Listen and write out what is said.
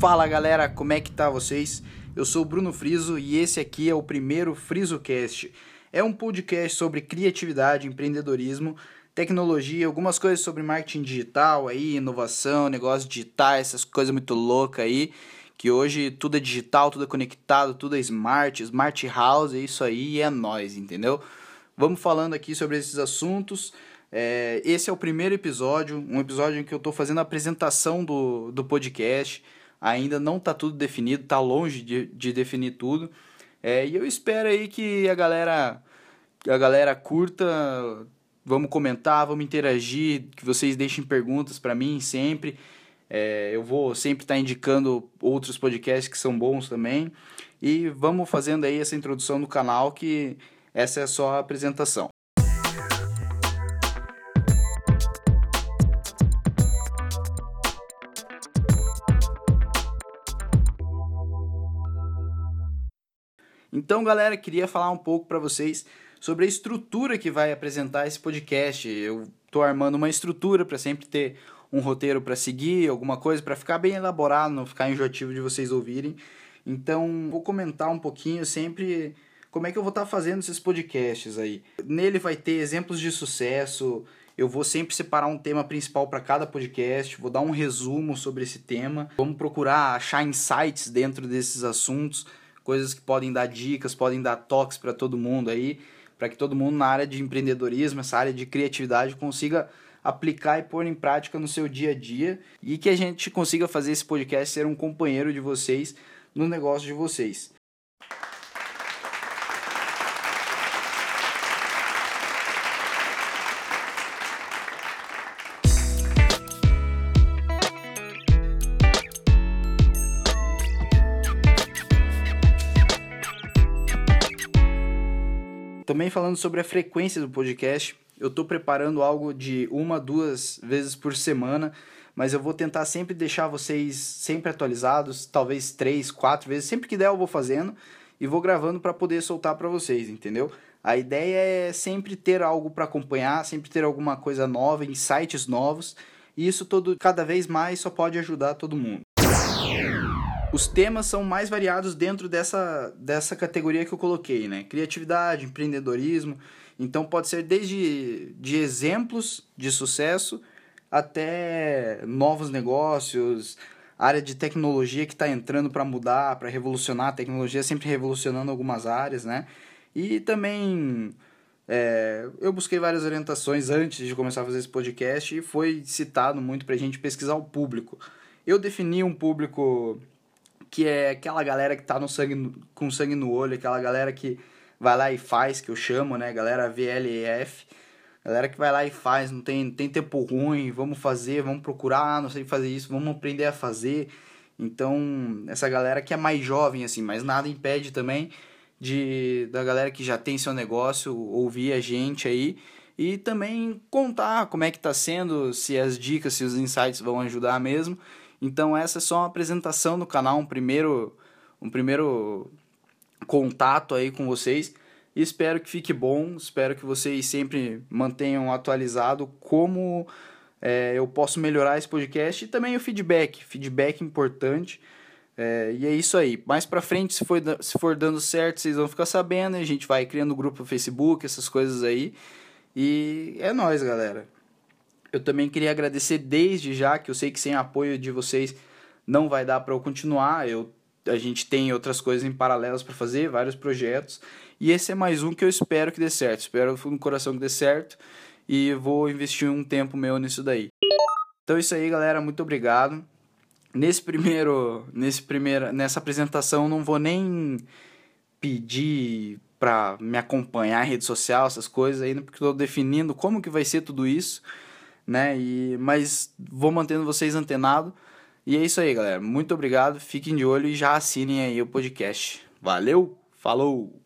Fala galera, como é que tá vocês? Eu sou Bruno Friso e esse aqui é o primeiro FrisoCast. É um podcast sobre criatividade, empreendedorismo, tecnologia, algumas coisas sobre marketing digital aí, inovação, negócios digitais, essas coisas muito loucas aí, que hoje tudo é digital, tudo é conectado, tudo é smart, smart house, é isso aí é nós, entendeu? Vamos falando aqui sobre esses assuntos. É, esse é o primeiro episódio, um episódio em que eu estou fazendo a apresentação do, do podcast. Ainda não está tudo definido, está longe de, de definir tudo. É, e eu espero aí que a galera, a galera curta, vamos comentar, vamos interagir, que vocês deixem perguntas para mim sempre. É, eu vou sempre estar tá indicando outros podcasts que são bons também. E vamos fazendo aí essa introdução no canal, que essa é só a apresentação. Então, galera, queria falar um pouco para vocês sobre a estrutura que vai apresentar esse podcast. Eu estou armando uma estrutura para sempre ter um roteiro para seguir, alguma coisa para ficar bem elaborado, não ficar enjoativo de vocês ouvirem. Então, vou comentar um pouquinho sempre como é que eu vou estar tá fazendo esses podcasts aí. Nele vai ter exemplos de sucesso. Eu vou sempre separar um tema principal para cada podcast, vou dar um resumo sobre esse tema. Vamos procurar achar insights dentro desses assuntos coisas que podem dar dicas, podem dar toques para todo mundo aí, para que todo mundo na área de empreendedorismo, essa área de criatividade consiga aplicar e pôr em prática no seu dia a dia e que a gente consiga fazer esse podcast ser um companheiro de vocês no negócio de vocês. Também falando sobre a frequência do podcast, eu estou preparando algo de uma, duas vezes por semana, mas eu vou tentar sempre deixar vocês sempre atualizados, talvez três, quatro vezes, sempre que der eu vou fazendo e vou gravando para poder soltar para vocês, entendeu? A ideia é sempre ter algo para acompanhar, sempre ter alguma coisa nova, insights novos, e isso todo cada vez mais só pode ajudar todo mundo. Os temas são mais variados dentro dessa, dessa categoria que eu coloquei, né? Criatividade, empreendedorismo. Então pode ser desde de exemplos de sucesso até novos negócios, área de tecnologia que está entrando para mudar, para revolucionar a tecnologia, sempre revolucionando algumas áreas, né? E também é, eu busquei várias orientações antes de começar a fazer esse podcast e foi citado muito para a gente pesquisar o público. Eu defini um público que é aquela galera que tá no sangue, com sangue no olho, aquela galera que vai lá e faz, que eu chamo, né? Galera VLEF. Galera que vai lá e faz, não tem, tem tempo ruim, vamos fazer, vamos procurar, ah, não sei fazer isso, vamos aprender a fazer. Então, essa galera que é mais jovem, assim, mas nada impede também de da galera que já tem seu negócio ouvir a gente aí e também contar como é que tá sendo, se as dicas, se os insights vão ajudar mesmo. Então essa é só uma apresentação do canal, um primeiro, um primeiro contato aí com vocês. Espero que fique bom, espero que vocês sempre mantenham atualizado como é, eu posso melhorar esse podcast e também o feedback, feedback importante. É, e é isso aí. Mais pra frente, se for, se for dando certo, vocês vão ficar sabendo. A gente vai criando grupo no Facebook, essas coisas aí. E é nóis, galera. Eu também queria agradecer desde já, que eu sei que sem apoio de vocês não vai dar para eu continuar. Eu, a gente tem outras coisas em paralelos para fazer, vários projetos. E esse é mais um que eu espero que dê certo. Espero no coração que dê certo. E vou investir um tempo meu nisso daí. Então é isso aí, galera. Muito obrigado. Nesse primeiro, nesse primeiro, nessa apresentação não vou nem pedir para me acompanhar em rede social, essas coisas ainda, porque estou definindo como que vai ser tudo isso né? E, mas vou mantendo vocês antenados. E é isso aí, galera. Muito obrigado. Fiquem de olho e já assinem aí o podcast. Valeu, falou!